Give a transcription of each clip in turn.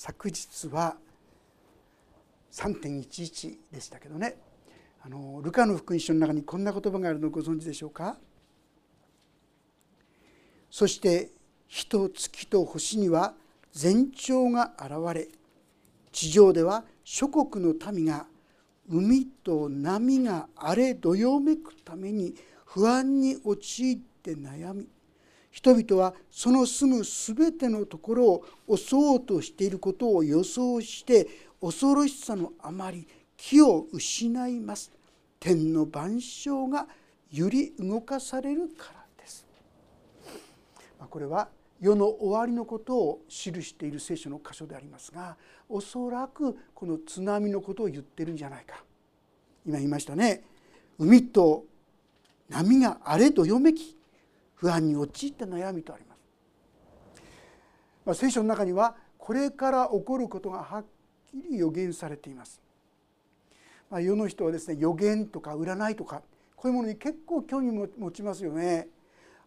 昨日は3.11でしたけどねあのルカの福音書の中にこんな言葉があるのをご存知でしょうかそして火と月と星には前兆が現れ地上では諸国の民が海と波が荒れどよめくために不安に陥って悩み人々はその住む全てのところを襲おうとしていることを予想して恐ろしさのあまり気を失います。天の万象が揺り動かされるからです。これは世の終わりのことを記している聖書の箇所でありますがおそらくこの津波のことを言ってるんじゃないか。今言いましたね。海と波が荒れどよめき。不安に陥って悩みとあります、まあ、聖書の中にはこれから起こることがはっきり予言されています、まあ、世の人はですね予言とか占いとかこういうものに結構興味を持ちますよね。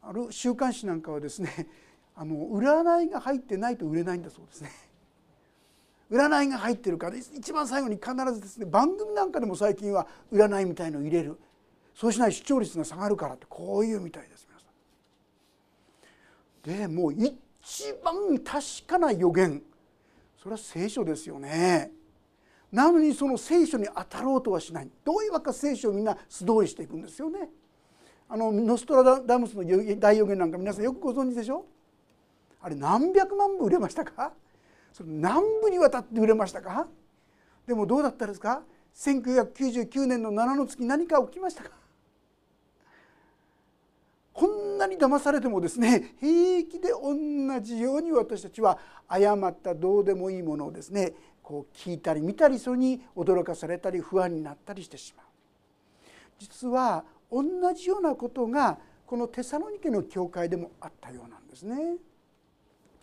ある週刊誌なんかはですね あの占いが入ってないと売れないんだそうですね。占いが入ってるから一番最後に必ずですね番組なんかでも最近は占いみたいのを入れる。そうしない視聴率が下がるからってこういうみたいです。でもう一番確かな予言。それは聖書ですよね。なのにその聖書に当たろうとはしない。どういうわけか聖書をみんな素通りしていくんですよね。あのノストラダムスの大予言なんか皆さんよくご存知でしょ？あれ何百万部売れましたか？それ何部にわたって売れましたか？でもどうだったですか？1999年の7の月何か起きましたか？こんなに騙されてもですね 平気で同じように私たちは誤ったどうでもいいものをですねこう聞いたり見たりそれに驚かされたり不安になったりしてしまう。実は同じようなことがこのテサロニケの教会でもあったようなんですね。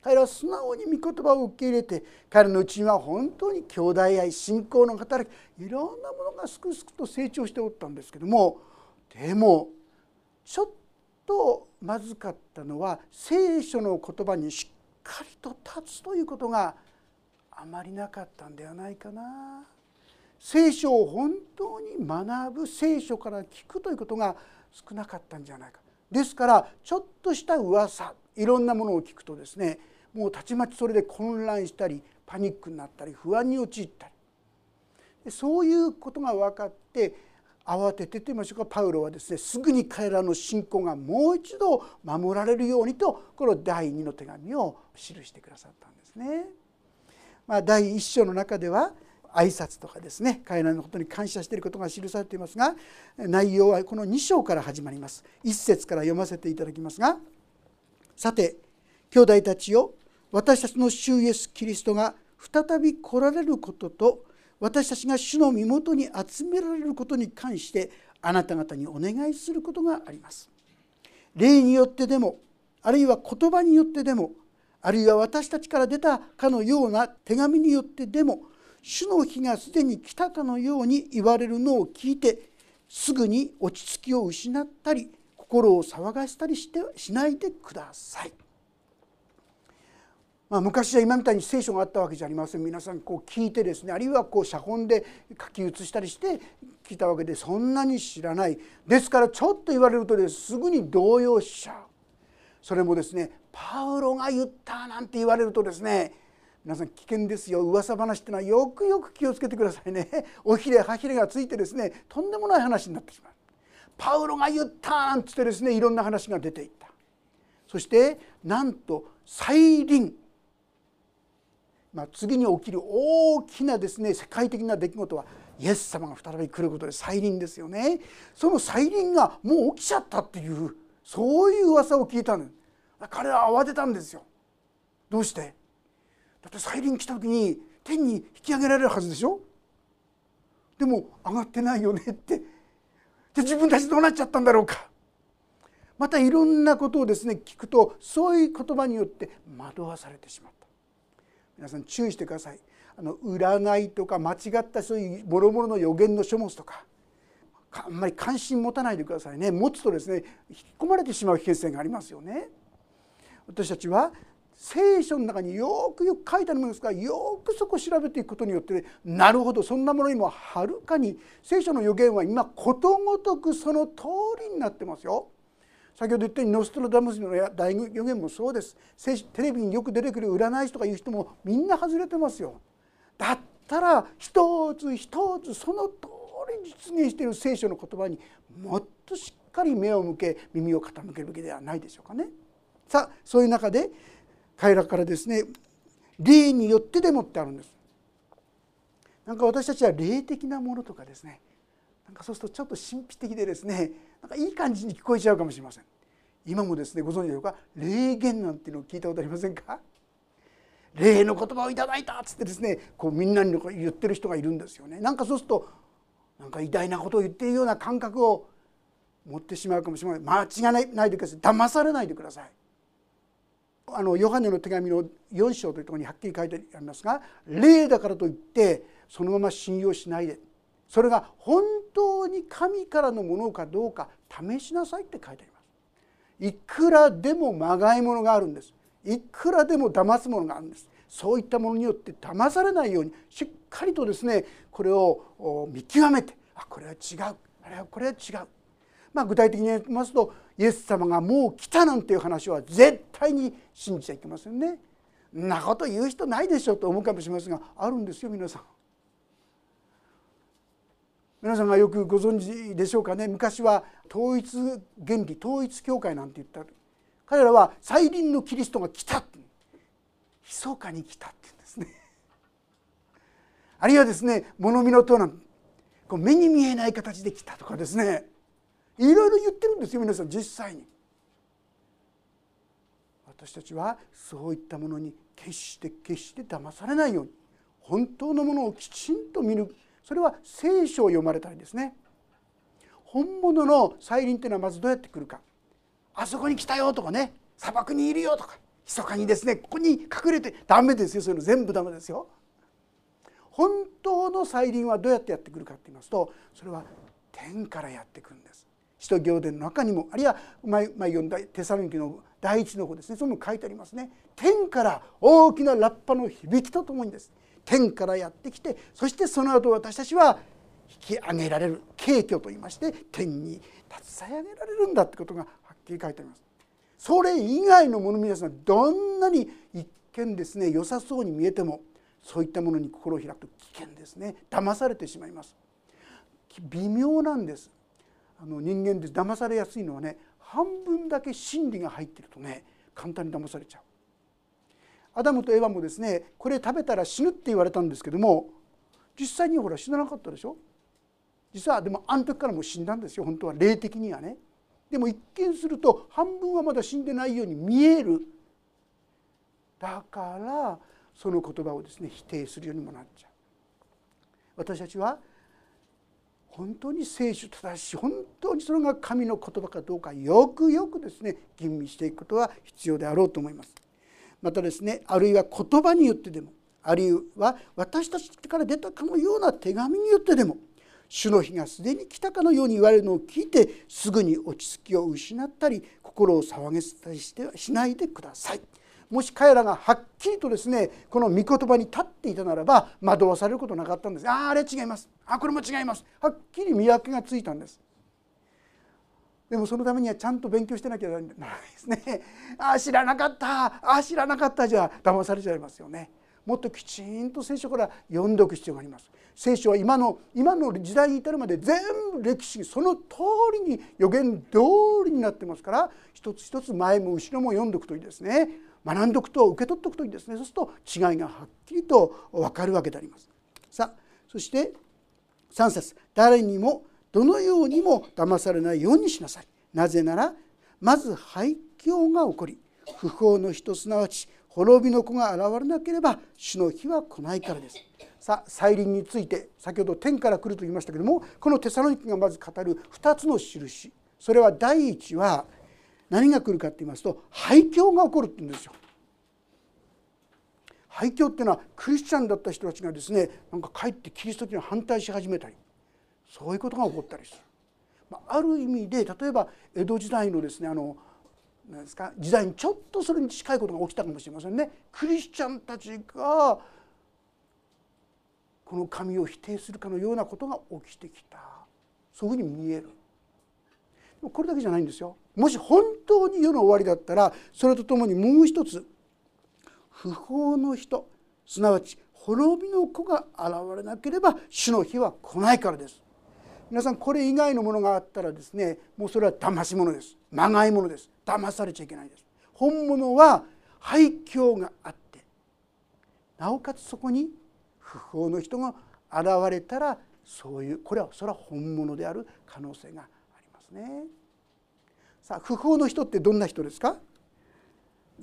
彼らは素直に御言葉を受け入れて彼のうちには本当に兄弟愛信仰の働きいろんなものがすくすくと成長しておったんですけどもでもちょっとまずかったのは聖書の言葉にしっかりと立つということがあまりなかったんではないかな。聖書を本当に学ぶ聖書から聞くということが少なかったんじゃないか。ですからちょっとした噂いろんなものを聞くとですねもうたちまちそれで混乱したりパニックになったり不安に陥ったりそういうことが分かって慌ててと言いましょうかパウロはですねすぐに彼らの信仰がもう一度守られるようにとこの第2の手紙を記してくださったんですね。まあ、第1章の中では挨拶とかですね彼らのことに感謝していることが記されていますが内容はこの2章から始まります1節から読ませていただきますがさて兄弟たちよ私たちの主イエス・キリストが再び来られることと私たちが主の身元に集められることに関してあなた方にお願いすることがあります。霊によってでもあるいは言葉によってでもあるいは私たちから出たかのような手紙によってでも主の日がすでに来たかのように言われるのを聞いてすぐに落ち着きを失ったり心を騒がせたりしてしないでください。まあ、昔は今みたいに聖書があったわけじゃありません。皆さんこう聞いてですねあるいはこう写本で書き写したりして聞いたわけでそんなに知らない。ですからちょっと言われるとですぐに動揺しちゃう。それもですねパウロが言ったなんて言われるとですね皆さん危険ですよ。噂話ってのはよくよく気をつけてくださいね。おひれはひれがついてですねとんでもない話になってしまう。パウロが言ったなんつってですねいろんな話が出ていった。そしてなんと再臨。まあ、次に起きる大きなですね世界的な出来事はイエス様が再び来ることで再臨ですよね。その再臨がもう起きちゃったっていうそういう噂を聞いたの彼は慌てたんですよ。どうして？だって再臨来た時に天に引き上げられるはずでしょ？でも上がってないよねって。で自分たちどうなっちゃったんだろうか。またいろんなことをですね聞くとそういう言葉によって惑わされてしまう皆さん注意してください。あの占いとか間違ったそういうもろもろの予言の書物とかあんまり関心持たないでくださいね。持つとですね引き込まれてしまう危険性がありますよね。私たちは聖書の中によくよく書いてあるものですからよくそこを調べていくことによって、なるほどそんなものにもはるかに聖書の予言は今ことごとくその通りになってますよ。先ほど言ったようにノストラダムスの大予言もそうですテレビによく出てくる占い師とかいう人もみんな外れてますよ。だったら一つ一つその通り実現している聖書の言葉にもっとしっかり目を向け耳を傾けるべきではないでしょうかね。さあそういう中で彼らからですね霊によってでもってあるんです。なんか私たちは霊的なものとかですねなんかそうするとちょっと神秘的でですねなんかいい感じに聞こえちゃうかもしれません。今もですねご存知でしょうか？霊言なんていうのを聞いたことありませんか？霊の言葉をいただいたっつってですねこうみんなに言ってる人がいるんですよね。なんかそうするとなんか偉大なことを言っているような感覚を持ってしまうかもしれない間違いないでください。騙されないでください。あのヨハネの手紙の4章というところにはっきり書いてありますが霊だからといってそのまま信用しないでそれが本当に神からのものかどうか試しなさいって書いてあります。いくらでもまがいものがあるんです。いくらでも騙すものがあるんです。そういったものによって騙されないようにしっかりとですねこれを見極めてあこれは違う。あれはこれは違う。まあ、具体的に言いますとイエス様がもう来たなんていう話は絶対に信じちゃいけませんね。んなこと言う人ないでしょと思うかもしれませんがあるんですよ皆さん。皆さんがよくご存知でしょうかね。昔は統一原理統一教会なんて言った。彼らは再臨のキリストが来た密かに来たって言うんですね。あるいはですね物見の塔なんこう目に見えない形で来たとかですね。いろいろ言ってるんですよ皆さん実際に。私たちはそういったものに決して決して騙されないように本当のものをきちんと見る。それは聖書を読まれたりですね。本物の再臨っていうのはまずどうやって来るか。あそこに来たよとかね。砂漠にいるよとか。密かにですね。ここに隠れてダメですよ。そういうの全部ダメですよ。本当の再臨はどうやってやってくるかって言いますとそれは天からやってくるんです。使徒行伝の中にもあるいは前前読んだテサロニキの第一の子ですね。それも書いてありますね。天から大きなラッパの響きとともにです。天からやってきてそしてその後私たちは引き上げられる敬虚といいまして天に携え上げられるんだってことがはっきり書いてあります。それ以外のもの皆さんどんなに一見ですね良さそうに見えてもそういったものに心を開くと危険ですね騙されてしまいます微妙なんですあの人間で騙されやすいのはね半分だけ真理が入ってるとね簡単に騙されちゃう。アダムとエヴァもですねこれ食べたら死ぬって言われたんですけども実際にほら死ななかったでしょ？実はでもあの時からもう死んだんですよ本当は霊的にはね。でも一見すると半分はまだ死んでないように見えるだからその言葉をですね否定するようにもなっちゃう。私たちは本当に聖書正しい本当にそれが神の言葉かどうかよくよくですね吟味していくことは必要であろうと思います。またですねあるいは言葉によってでもあるいは私たちから出たかのような手紙によってでも主の日がすでに来たかのように言われるのを聞いてすぐに落ち着きを失ったり心を騒げたりしてはしないでください。もし彼らがはっきりとですねこの御言葉に立っていたならば惑わされることなかったんです。あああれ違います。あこれも違います。はっきり見分けがついたんです。でもそのためにはちゃんと勉強してなきゃならないですね。ああ知らなかった。ああ知らなかったじゃ騙されちゃいますよね。もっときちんと聖書から読んでおく必要があります。聖書は今の今の時代に至るまで全部歴史その通りに予言通りになってますから一つ一つ前も後ろも読んでおくといいですね。学んでおくと受け取っておくといいですね。そうすると違いがはっきりと分かるわけであります。さあそして3節。誰にもどのようにも騙されないようにしなさい。なぜならまず廃墟が起こり不法の人すなわち滅びの子が現れなければ主の日は来ないからです。さあ再臨について先ほど天から来ると言いましたけどもこのテサロニキがまず語る2つの印それは第一は何が来るかって言いますと廃墟が起こるって言うんですよ。廃墟っていうのはクリスチャンだった人たちがですねなんかかえってキリスト教に反対し始めたりそういうことが起こったりする。まあ、ある意味で例えば江戸時代のですねあのなんですか時代にちょっとそれに近いことが起きたかもしれませんね。クリスチャンたちがこの神を否定するかのようなことが起きてきたそういうふうに見えるこれだけじゃないんですよもし本当に世の終わりだったらそれとともにもう一つ不法の人すなわち滅びの子が現れなければ主の日は来ないからです皆さんこれ以外のものがあったらですねもうそれは騙し物です。まがいものです。騙されちゃいけないです。本物は廃墟があってなおかつそこに不法の人が現れたらそういうこれはそれは本物である可能性がありますね。さあ不法の人ってどんな人ですか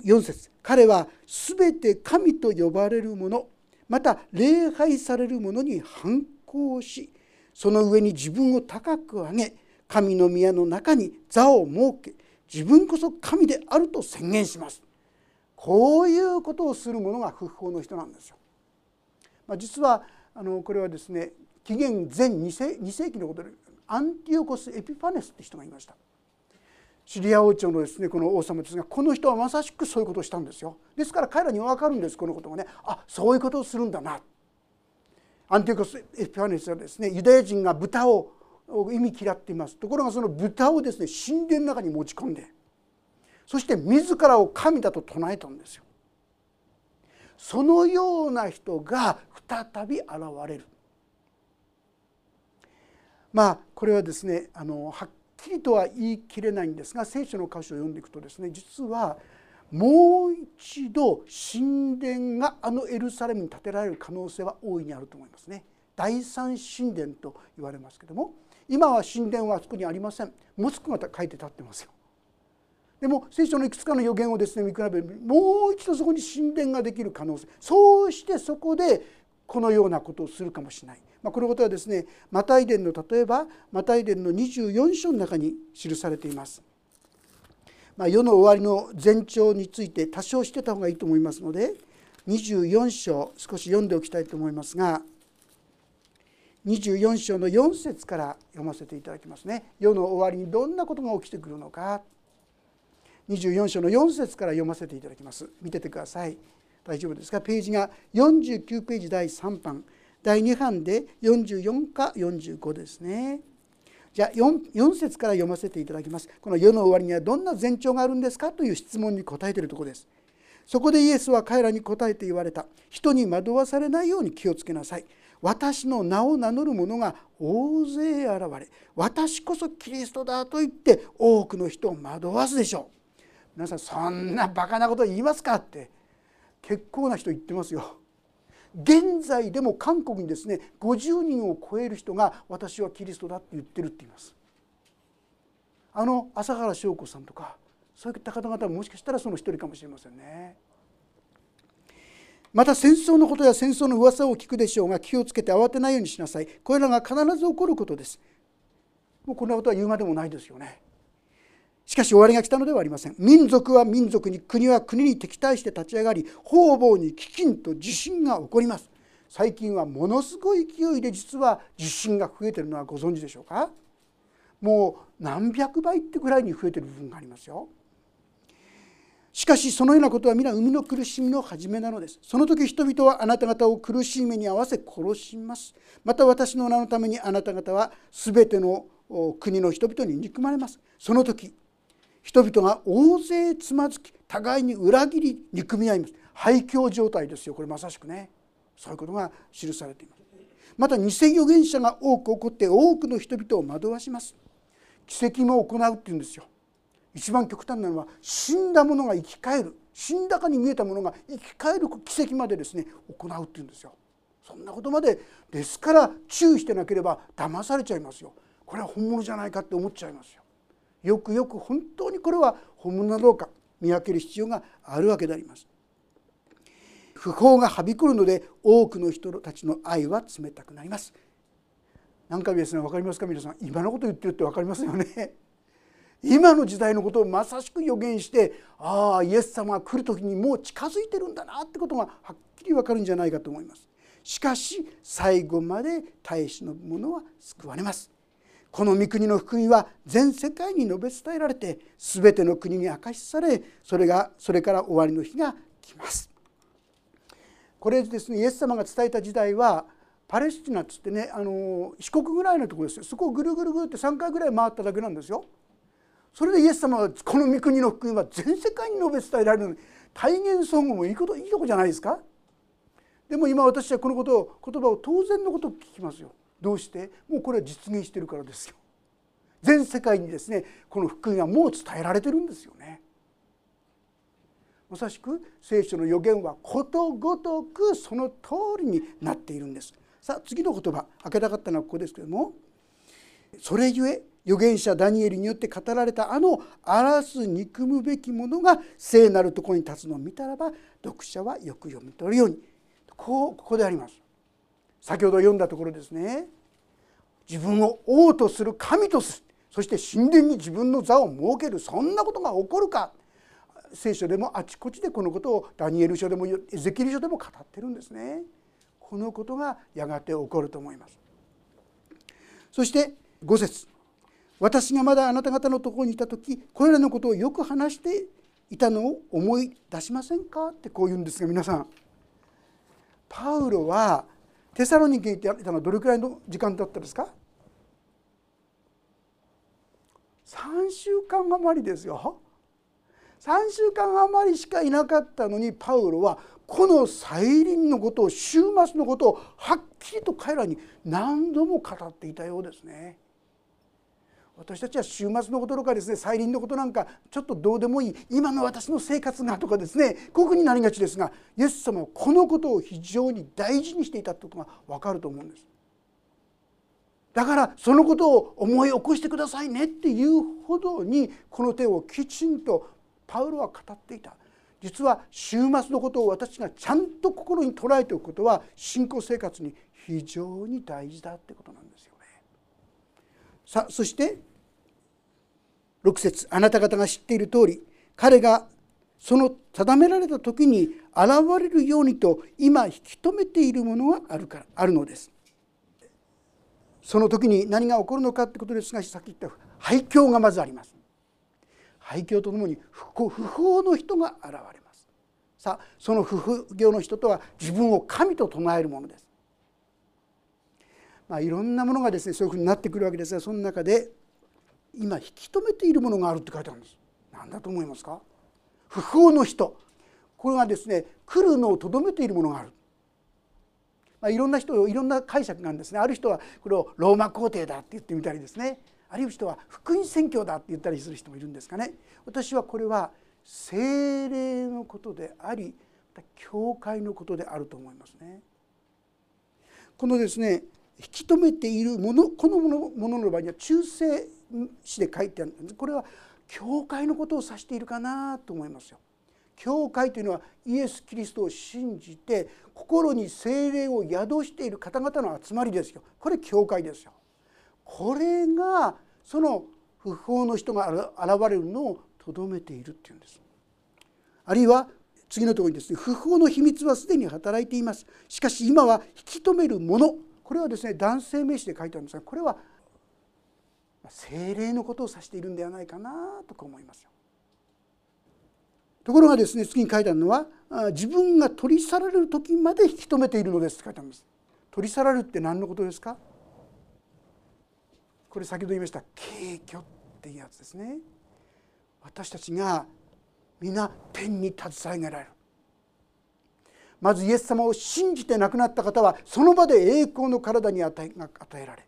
？4節。彼は全て神と呼ばれるものまた礼拝されるものに反抗しその上に自分を高く上げ神の宮の中に座を設け自分こそ神であると宣言しますこういうことをする者が不法の人なんですよ。まあ、実はあのこれはですね紀元前 2, 世2世紀のことでアンティオコス・エピファネスって人がいました。シリア王朝のですねこの王様ですがこの人はまさしくそういうことをしたんですよですから彼らに分かるんですこのことがねあそういうことをするんだなアンティコス・エピファネスはですねユダヤ人が豚を意味嫌っています。ところがその豚をですね神殿の中に持ち込んでそして自らを神だと唱えたんですよ。そのような人が再び現れる。まあこれはですねあのはっきりとは言い切れないんですが聖書の箇所を読んでいくとですね実はもう一度神殿があのエルサレムに建てられる可能性は大いにあると思いますね。第三神殿と言われますけども今は神殿はあそこにありませんモスクが書いて立ってますよでも聖書のいくつかの予言をですね見比べるもう一度そこに神殿ができる可能性そうしてそこでこのようなことをするかもしれない、まあ、このことはですねマタイ伝の例えばマタイ伝の24章の中に記されています。まあ、世の終わりの前兆について多少してた方がいいと思いますので24章少し読んでおきたいと思いますが24章の4節から読ませていただきますね。世の終わりにどんなことが起きてくるのか。24章の4節から読ませていただきます。見ててください。大丈夫ですか？ページが49ページ第3版。第2版で44か45ですね。じゃあ 4, 4節から読ませていただきます。この世の終わりにはどんな前兆があるんですかという質問に答えているところです。そこでイエスは彼らに答えて言われた。人に惑わされないように気をつけなさい。私の名を名乗る者が大勢現れ私こそキリストだと言って多くの人を惑わすでしょう。皆さんそんなバカなこと言いますかって結構な人言ってますよ。現在でも韓国にですね50人を超える人が私はキリストだって言ってるって言います。あの朝原翔子さんとかそういった方々ももしかしたらその一人かもしれませんね。また戦争のことや戦争の噂を聞くでしょうが気をつけて慌てないようにしなさいこれらが必ず起こることですもうこんなことは言うまでもないですよねしかし終わりが来たのではありません。民族は民族に国は国に敵対して立ち上がり方々に飢饉と地震が起こります。最近はものすごい勢いで実は地震が増えてるのはご存知でしょうか？もう何百倍ってぐらいに増えてる部分がありますよ。しかしそのようなことは皆生みの苦しみの始めなのです。その時人々はあなた方を苦しい目に合わせ殺します。また私の名のためにあなた方は全ての国の人々に憎まれます。その時人々が大勢つまずき互いに裏切り憎み合います。廃墟状態ですよ。これまさしくね。そういうことが記されています。また偽預言者が多く起こって多くの人々を惑わします。奇跡も行うっていうんですよ。一番極端なのは死んだ者が生き返る。死んだかに見えたものが生き返る奇跡までですね行うっていうんですよ。そんなことまでですから注意してなければ騙されちゃいますよ。これは本物じゃないかって思っちゃいますよ。よくよく本当にこれは本物などうか見分ける必要があるわけであります。不法がはびこるので多くの人たちの愛は冷たくなります。何回ですね分かりますか皆さん今のこと言ってるって分かりますよね。今の時代のことをまさしく予言してああイエス様が来る時にもう近づいてるんだなってことがはっきり分かるんじゃないかと思います。しかし最後まで耐え忍ぶ者は救われます。この御国の福音は全世界に述べ伝えられて全ての国に明かしされそれがそれから終わりの日が来ます。これですねイエス様が伝えた時代はパレスチナっつってねあの四国ぐらいのところですよそこをぐるぐるぐるって3回ぐらい回っただけなんですよ。それでイエス様はこの御国の福音は全世界に述べ伝えられるのに体現ソングもいいこといいとこじゃないですかでも今私はこのことを言葉を当然のことを聞きますよどうして？もうこれは実現してるからですよ。全世界にですねこの福音はもう伝えられてるんですよね。まさしく聖書の予言はことごとくその通りになっているんです。さあ次の言葉開けたかったのはここですけども。それゆえ預言者ダニエルによって語られたあの荒らす憎むべきものが聖なるところに立つのを見たらば読者はよく読み取るように。こうここであります。先ほど読んだところですね。自分を王とする神とするそして神殿に自分の座を設けるそんなことが起こるか。聖書でもあちこちでこのことをダニエル書でもエゼキエル書でも語ってるんですね。このことがやがて起こると思います。そして5節。私がまだあなた方のところにいた時これらのことをよく話していたのを思い出しませんか？ってこう言うんですが皆さん。パウロはテサロニケにいたのはどれくらいの時間だったですか？3週間余りですよ3週間余りしかいなかったのにパウロはこの再臨のことを終末のことをはっきりと彼らに何度も語っていたようですね。私たちは週末のこととかですね再臨のことなんかちょっとどうでもいい今の私の生活がとかですねこういうふうになりがちですがイエス様はこのことを非常に大事にしていたとことが分かると思うんです。だからそのことを思い起こしてくださいねっていうほどにこの手をきちんとパウロは語っていた実は週末のことを私がちゃんと心に捉えておくことは信仰生活に非常に大事だってことなんですよね。さあそして6節あなた方が知っている通り彼がその定められた時に現れるようにと今引き止めているものがあるからあるのです。その時に何が起こるのかってことですがさっき言った廃墟がまずあります。廃墟とともに不法の人が現れますさあその不法の人とは自分を神と唱えるものです。まあ、いろんなものがですねそういうふうになってくるわけですがその中で今引き止めているものがあるって書いてあるんです。何だと思いますか？不法の人これがですね来るのをとどめているものがある。まあ、いろんな人いろんな解釈なんですねある人はこれをローマ皇帝だって言ってみたりですねあるいは人は福音宣教だって言ったりする人もいるんですかね私はこれは精霊のことであり教会のことであると思いますね。このですね引き止めているものこのものものの場合には中世詩で書いてあるんですこれは教会のことを指しているかなと思いますよ。教会というのはイエス・キリストを信じて心に精霊を宿している方々の集まりですよ。これ教会ですよ。これがその不法の人が現れるのをとどめているっていうんです。あるいは次のところにですね不法の秘密はすでに働いていますしかし今は引き止めるものこれはですね男性名詞で書いてあるんですがこれは精霊のことを指しているんではないかなとか思いますよ。ところがですね次に書いてあるのは自分が取り去られる時まで引き止めているのですって書いてあるんです。取り去られるって何のことですか？これ先ほど言いました敬虚っていうやつですね私たちが皆天に携えられるまずイエス様を信じて亡くなった方はその場で栄光の体に与え与えられ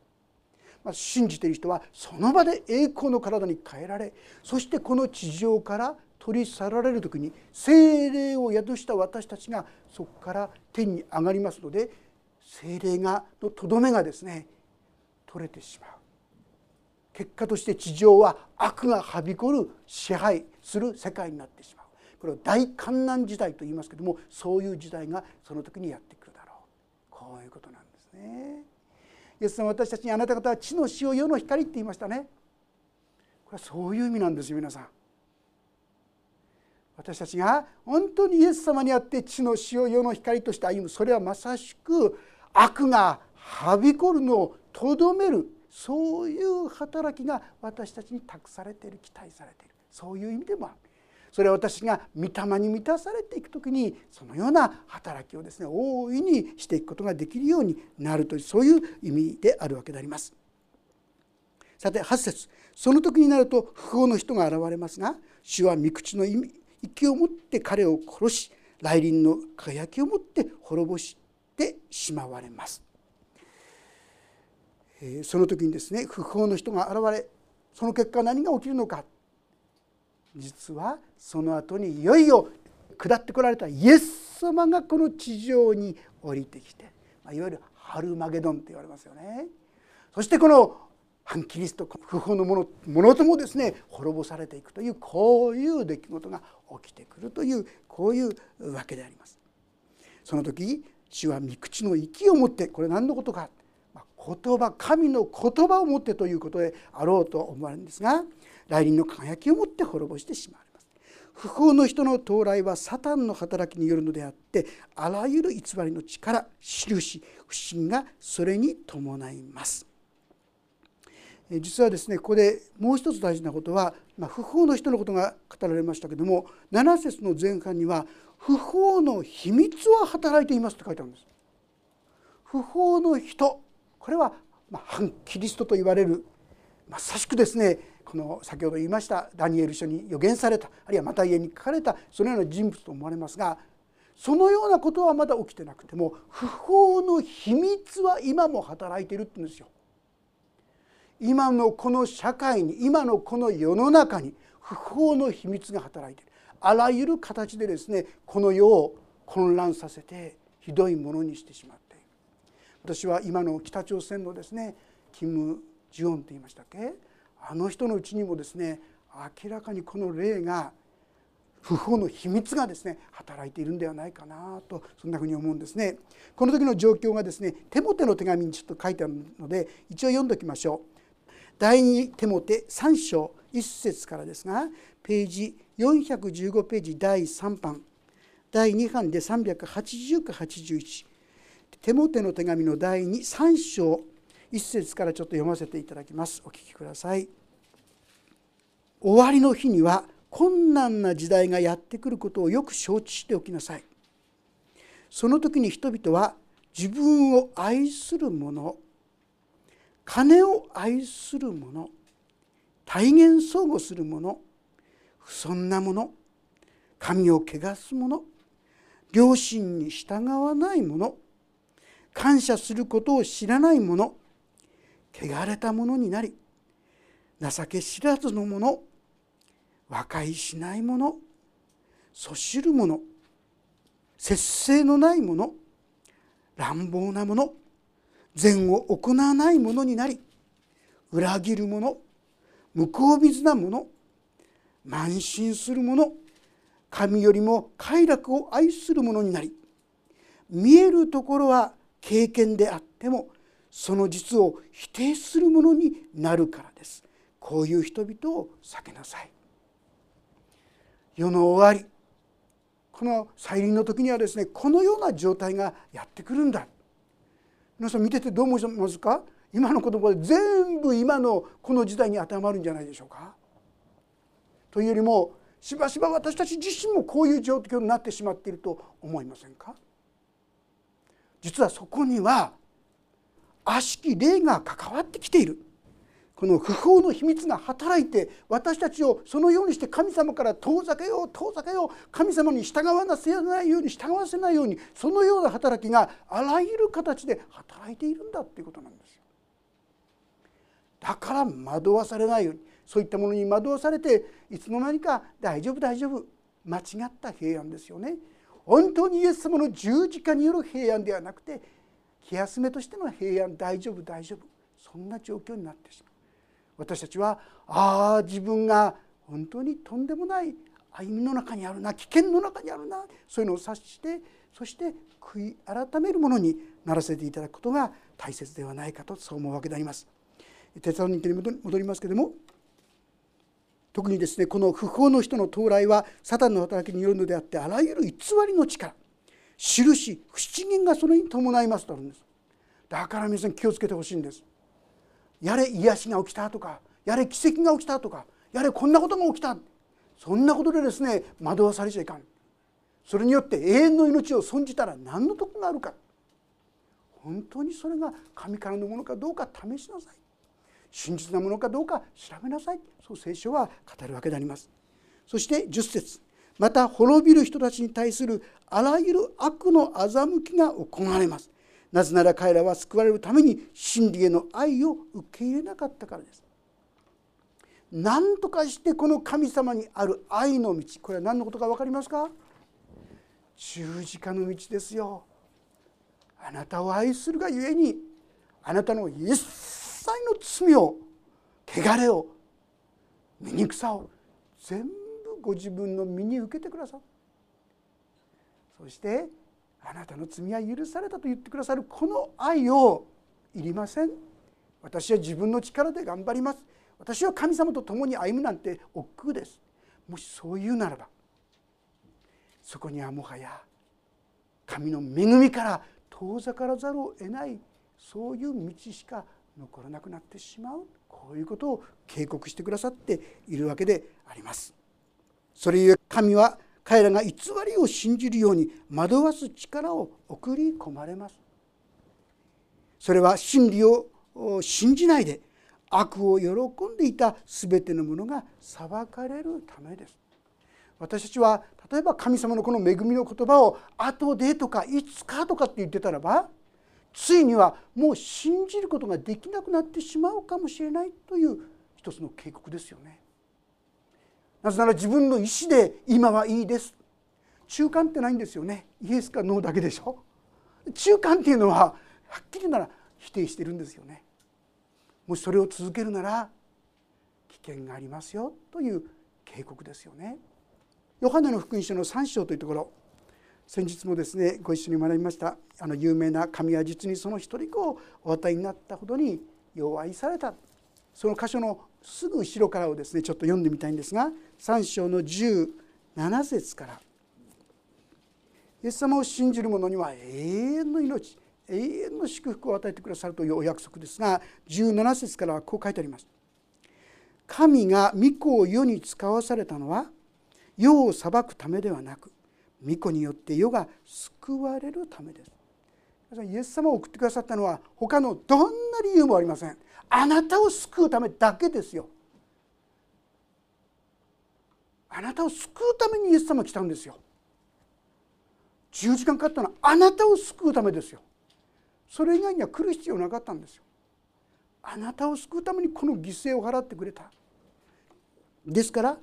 ま信じている人はその場で栄光の体に変えられそしてこの地上から取り去られる時に精霊を宿した私たちがそこから天に上がりますので精霊がのとどめがですね取れてしまう。結果として地上は悪がはびこる支配する世界になってしまう。これを大観難時代と言いますけどもそういう時代がその時にやってくるだろうこういうことなんですね。イエス様私たちにあなた方は地の塩世の光って言いましたね。これはそういう意味なんですよ皆さん。私たちが本当にイエス様にあって地の塩世の光として歩むそれはまさしく悪がはびこるのをとどめるそういう働きが私たちに託されている期待されているそういう意味でもあるそれは私が御霊に満たされていく時にそのような働きをですね大いにしていくことができるようになるというそういう意味であるわけであります。さて8節その時になると不法の人が現れますが主は御口の息を持って彼を殺し来臨の輝きを持って滅ぼしてしまわれます。その時にですね不法の人が現れその結果何が起きるのか実はその後にいよいよ下ってこられたイエス様がこの地上に降りてきていわゆるハルマゲドンって言われますよね。そしてこの反キリスト不法のものものともですね滅ぼされていくというこういう出来事が起きてくるというこういうわけであります。その時主は御口の息を持ってこれ何のことか言葉神の言葉を持ってということであろうと思われるんですが来臨の輝きを持って滅ぼしてしまわれます。不法の人の到来はサタンの働きによるのであってあらゆる偽りの力印不信がそれに伴います。実はですねここでもう一つ大事なことは、まあ、不法の人のことが語られましたけども7節の前半には不法の秘密は働いていますと書いてあるんです。不法の人。これは、まあ、反キリストと言われるまさしくですねこの先ほど言いましたダニエル書に予言されたあるいはまた家に書かれたそのような人物と思われますがそのようなことはまだ起きてなくても不法の秘密は今も働いているって言うんですよ。今のこの社会に今のこの世の中に不法の秘密が働いている。あらゆる形でですねこの世を混乱させてひどいものにしてしまっている。私は今の北朝鮮のですねキム・ジヨンと言いましたっけ？あの人のうちにもですね明らかにこの霊が不法の秘密がですね働いているんではないかなとそんなふうに思うんですね。この時の状況がですね手モテの手紙にちょっと書いてあるので一応読んでおきましょう。第2手モテ3章1節からですがページ415ページ第3版第2版で380か81手モテの手紙の第23章1節からちょっと読ませていただきます。お聞きください。終わりの日には困難な時代がやってくることをよく承知しておきなさい。その時に人々は自分を愛する者金を愛する者体現相互する者不尊な者神を汚す者両親に従わない者感謝することを知らない者汚れた者になり情け知らずの者和解しない者そしる者節制のない者乱暴な者善を行わない者になり裏切る者向こう水な者慢心する者神よりも快楽を愛する者になり見えるところは経験であってもその実を否定するものになるからです。こういう人々を避けなさい。世の終わり。この再臨の時にはですねこのような状態がやってくるんだ。皆さん見ててどう思いますか？今の言葉で全部今のこの時代に当てはまるんじゃないでしょうか？というよりもしばしば私たち自身もこういう状況になってしまっていると思いませんか？実はそこには悪しき霊が関わってきているこの不法の秘密が働いて私たちをそのようにして神様から遠ざけよう遠ざけよう神様に従わなせないように従わせないようにそのような働きがあらゆる形で働いているんだっていうことなんですよ。だから惑わされないようにそういったものに惑わされていつの間にか大丈夫大丈夫間違った平安ですよね。本当にイエス様の十字架による平安ではなくて気休めとしての平安大丈夫大丈夫そんな状況になってしまう。私たちはああ自分が本当にとんでもない歩みの中にあるな危険の中にあるなそういうのを察してそして悔い改めるものにならせていただくことが大切ではないかとそう思うわけであります。テサロニケに戻りますけれども特にですねこの不法の人の到来はサタンの働きによるのであってあらゆる偽りの力印不思議がそれに伴いますとあるんです。だから皆さん気をつけてほしいんです。やれ癒しが起きたとかやれ奇跡が起きたとかやれこんなことが起きた。そんなことでですね惑わされちゃいかん。それによって永遠の命を損じたら何の得があるか。本当にそれが神からのものかどうか試しなさい。真実なものかどうか調べなさい。そう聖書は語るわけであります。そして10節。また滅びる人たちに対するあらゆる悪の欺きが行われます。なぜなら彼らは救われるために真理への愛を受け入れなかったからです。何とかしてこの神様にある愛の道。これは何のことか分かりますか？十字架の道ですよ。あなたを愛するがゆえにあなたの一切の罪を汚れを醜さを全部ご自分の身に受けてくださるそしてあなたの罪は許されたと言ってくださるこの愛をいりません。私は自分の力で頑張ります。私は神様と共に歩むなんて億劫です。もしそう言うならばそこにはもはや神の恵みから遠ざからざるを得ないそういう道しか残らなくなってしまう。こういうことを警告してくださっているわけであります。それゆえ神は彼らが偽りを信じるように惑わす力を送り込まれます。それは真理を信じないで悪を喜んでいた全てのものが裁かれるためです。私たちは例えば神様のこの恵みの言葉を「後で」とか「いつか」とかって言ってたらばついにはもう信じることができなくなってしまうかもしれないという一つの警告ですよね。なぜなら自分の意思で今はいいです。中間ってないんですよね。イエスかノーだけでしょ。中間っていうのははっきりなら否定してるんですよね。もしそれを続けるなら危険がありますよという警告ですよね。ヨハネの福音書の3章というところ。先日もですねご一緒に学びました。あの有名な神は実にその一人子をお与えになったほどによう愛された。その箇所のすぐ後ろからをですねちょっと読んでみたいんですが3章の17節から。イエス様を信じる者には永遠の命永遠の祝福を与えてくださるというお約束ですが17節からはこう書いてあります。神が御子を世に使わされたのは世を裁くためではなく御子によって世が救われるためです。イエス様を送ってくださったのは他のどんな理由もありません。あなたを救うためだけですよ。あなたを救うためにイエス様来たんですよ。10時間かかったのはあなたを救うためですよ。それ以外には来る必要なかったんですよ。あなたを救うためにこの犠牲を払ってくれた。ですから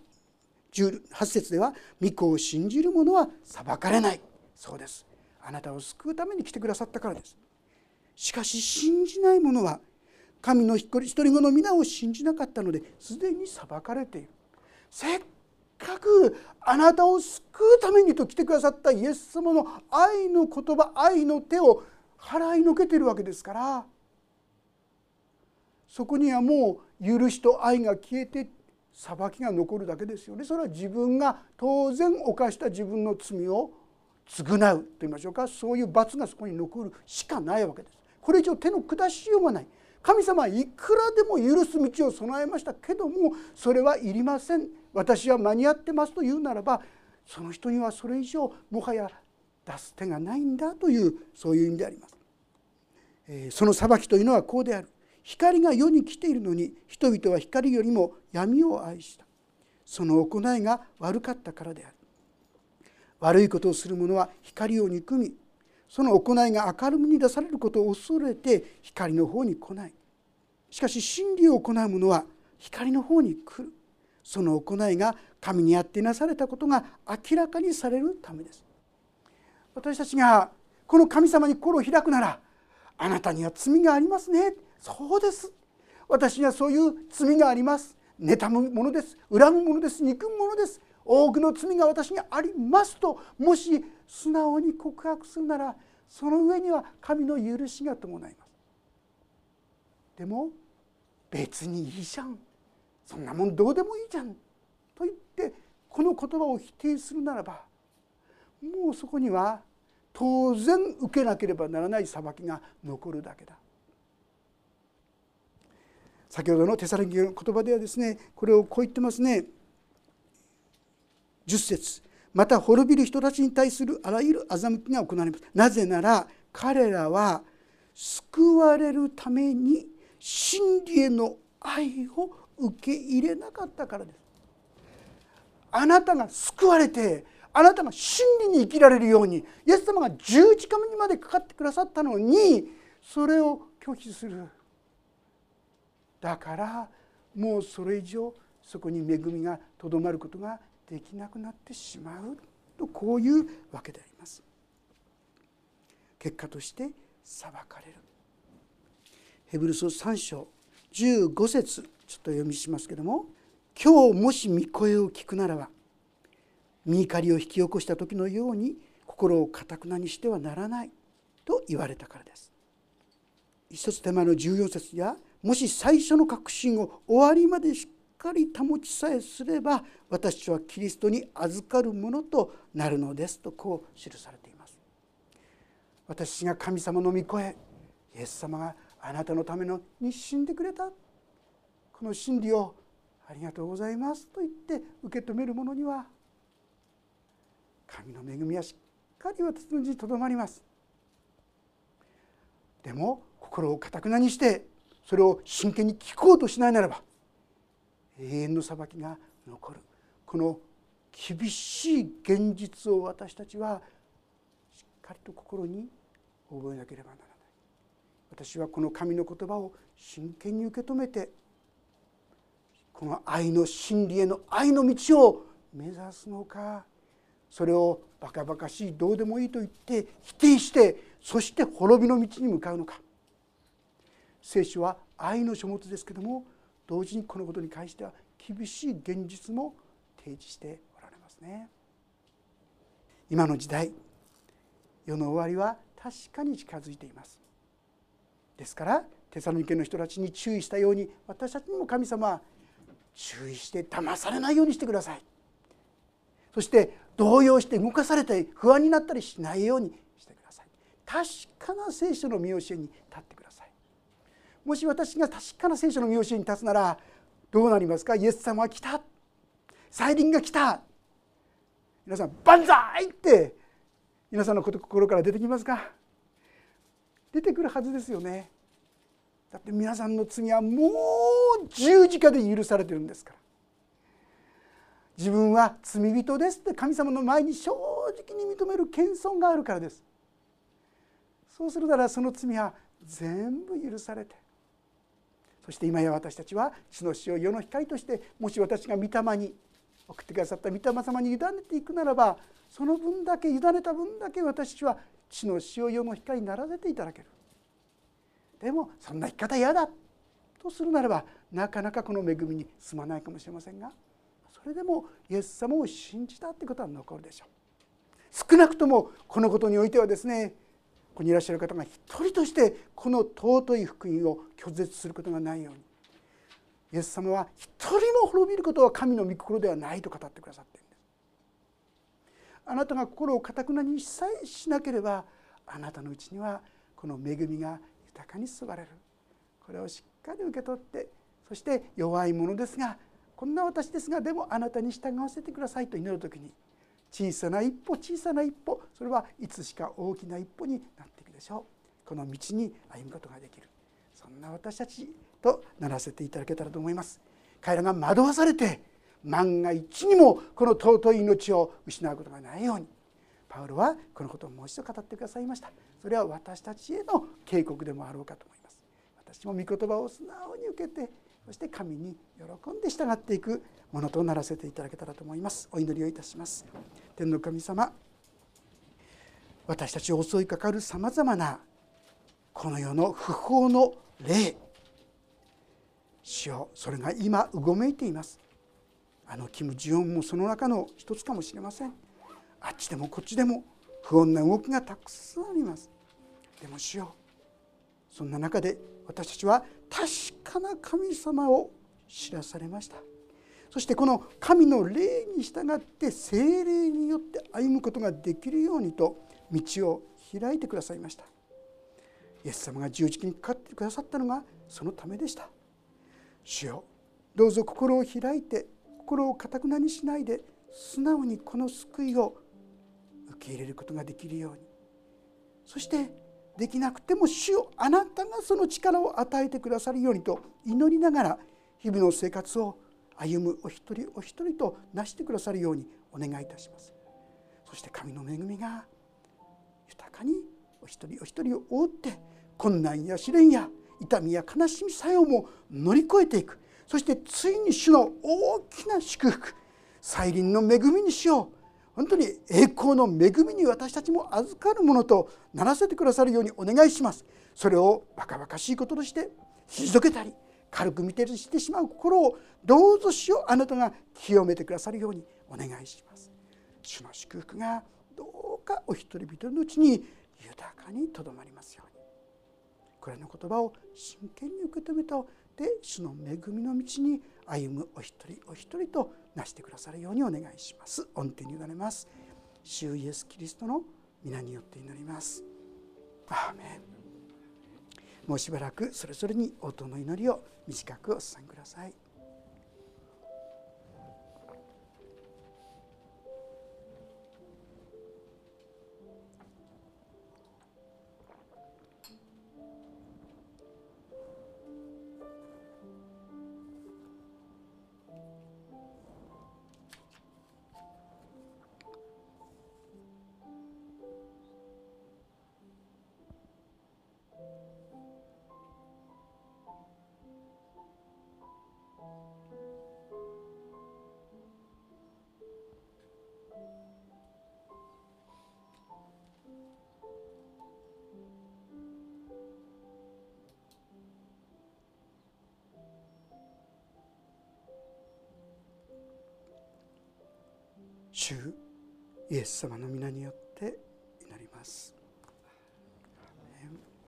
18節では「御子を信じる者は裁かれない」そうです。あなたを救うために来てくださったからです。しかし信じない者は神の一人子の皆を信じなかったのですでに裁かれている。せっかくあなたを救うためにと来てくださったイエス様の愛の言葉愛の手を払いのけているわけですからそこにはもう許しと愛が消えて裁きが残るだけですよね。それは自分が当然犯した自分の罪を償うと言いましょうか。そういう罰がそこに残るしかないわけです。これ以上手の下しようがない。神様はいくらでも許す道を備えましたけどもそれはいりません。私は間に合ってますと言うならばその人にはそれ以上もはや出す手がないんだというそういう意味であります。えその裁きというのはこうである。光が世に来ているのに人々は光よりも闇を愛した。その行いが悪かったからである。悪いことをする者は光を憎みその行いが明るみに出されることを恐れて光の方に来ない。しかし真理を行う者は光の方に来る。その行いが神にあってなされたことが明らかにされるためです。私たちがこの神様に心を開くならあなたには罪がありますね。そうです。私にはそういう罪があります。妬むものです。恨むものです。憎むものです。多くの罪が私にありますともし素直に告白するならその上には神の許しが伴います。でも別にいいじゃん。そんなもんどうでもいいじゃんと言ってこの言葉を否定するならばもうそこには当然受けなければならない裁きが残るだけだ。先ほどのテサロニケの言葉ではですねこれをこう言ってますね。10節。また滅びる人たちに対するあらゆる欺きが行われます。なぜなら彼らは救われるために真理への愛を受け入れなかったからです。あなたが救われてあなたが真理に生きられるようにイエス様が十字架にまでかかってくださったのにそれを拒否する。だからもうそれ以上そこに恵みがとどまることができなくなってしまうとこういうわけであります。結果として裁かれる。ヘブル書3章15節ちょっと読みしますけども「今日もし御声を聞くならば身怒りを引き起こした時のように心をかたくなにしてはならない」と言われたからです。一つ手前の14節やもし最初の確信を終わりまでしっかり保ちさえすれば私はキリストに預かるものとなるのですとこう記されています。私が神様の御声イエス様があなたのためのに死んでくれた。この真理をありがとうございますと言って受け止める者には神の恵みはしっかり私のうちにとどまります。でも心をかたくなにしてそれを真剣に聞こうとしないならば永遠の裁きが残る。この厳しい現実を私たちはしっかりと心に覚えなければならない。私はこの神の言葉を真剣に受け止めてこの愛の真理への愛の道を目指すのかそれをバカバカしいどうでもいいと言って否定してそして滅びの道に向かうのか。聖書は愛の書物ですけども同時にこのことに関しては厳しい現実も提示しておられますね。今の時代世の終わりは確かに近づいています。ですからテサロニケの人たちに注意したように私たちにも神様は注意して騙されないようにしてください。そして動揺して動かされたり不安になったりしないようにしてください。確かな聖書の見教えに立ってもし私が確かな聖書の見教えに立つならどうなりますか？イエス様は来た。再臨が来た。皆さん万歳って皆さんの心から出てきますか？出てくるはずですよね。だって皆さんの罪はもう十字架で許されてるんですから。自分は罪人ですって神様の前に正直に認める謙遜があるからです。そうするならその罪は全部許されてそして今や私たちは地の死を世の光としてもし私が御霊に送ってくださった御霊様に委ねていくならばその分だけ委ねた分だけ私たちは地の死を世の光にならせていただける。でもそんな生き方嫌だとするならばなかなかこの恵みに進まないかもしれませんがそれでもイエス様を信じたってことは残るでしょう。少なくともこのことにおいてはですねここにいらっしゃる方が一人としてこの尊い福音を拒絶することがないように。イエス様は一人も滅びることは神の御心ではないと語ってくださっているんです。あなたが心をかたくなにさえしなければあなたのうちにはこの恵みが豊かに注がれる。これをしっかり受け取ってそして弱いものですがこんな私ですがでもあなたに従わせてくださいと祈る時に小さな一歩小さな一歩それはいつしか大きな一歩になっていくでしょう。この道に歩むことができる。そんな私たちとならせていただけたらと思います。彼らが惑わされて万が一にもこの尊い命を失うことがないように。パウロはこのことをもう一度語ってくださいました。それは私たちへの警告でもあろうかと思います。私も御言葉を素直に受けてそして神に喜んで従っていくものとならせていただけたらと思います。お祈りをいたします。天の神様私たちを襲いかかるさまざまなこの世の不法の霊。主よそれが今うごめいています。あのキム・ジヨンもその中の一つかもしれません。あっちでもこっちでも不穏な動きがたくさんあります。でも主よそんな中で私たちは確かな神様を知らされました。そしてこの神の霊に従って精霊によって歩むことができるようにと道を開いてくださいました。イエス様が十字架にかかってくださったのがそのためでした。主よどうぞ心を開いて心をかたくなにしないで素直にこの救いを受け入れることができるように。そしてできなくても主よあなたがその力を与えてくださるようにと祈りながら日々の生活を歩むお一人お一人となしてくださるようにお願いいたします。そして神の恵みが豊かにお一人お一人を覆って困難や試練や痛みや悲しみさえも乗り越えていく。そしてついに主の大きな祝福再臨の恵みにしよう。本当に栄光の恵みに私たちも預かるものとならせてくださるようにお願いします。それをバカバカしいこととして退けたり軽く見てしてしまう心をどうぞしようあなたが清めてくださるようにお願いします。主の祝福がどうかお一人一人のうちに豊かにとどまりますように。これの言葉を真剣に受け止めたで主の恵みの道に歩むお一人お一人となしてくださるようにお願いします。恩典に委ねます。主イエスキリストの皆によって祈ります。アーメン。もうしばらくそれぞれに音の祈りを短くお伝えください。ス様の皆によって祈ります。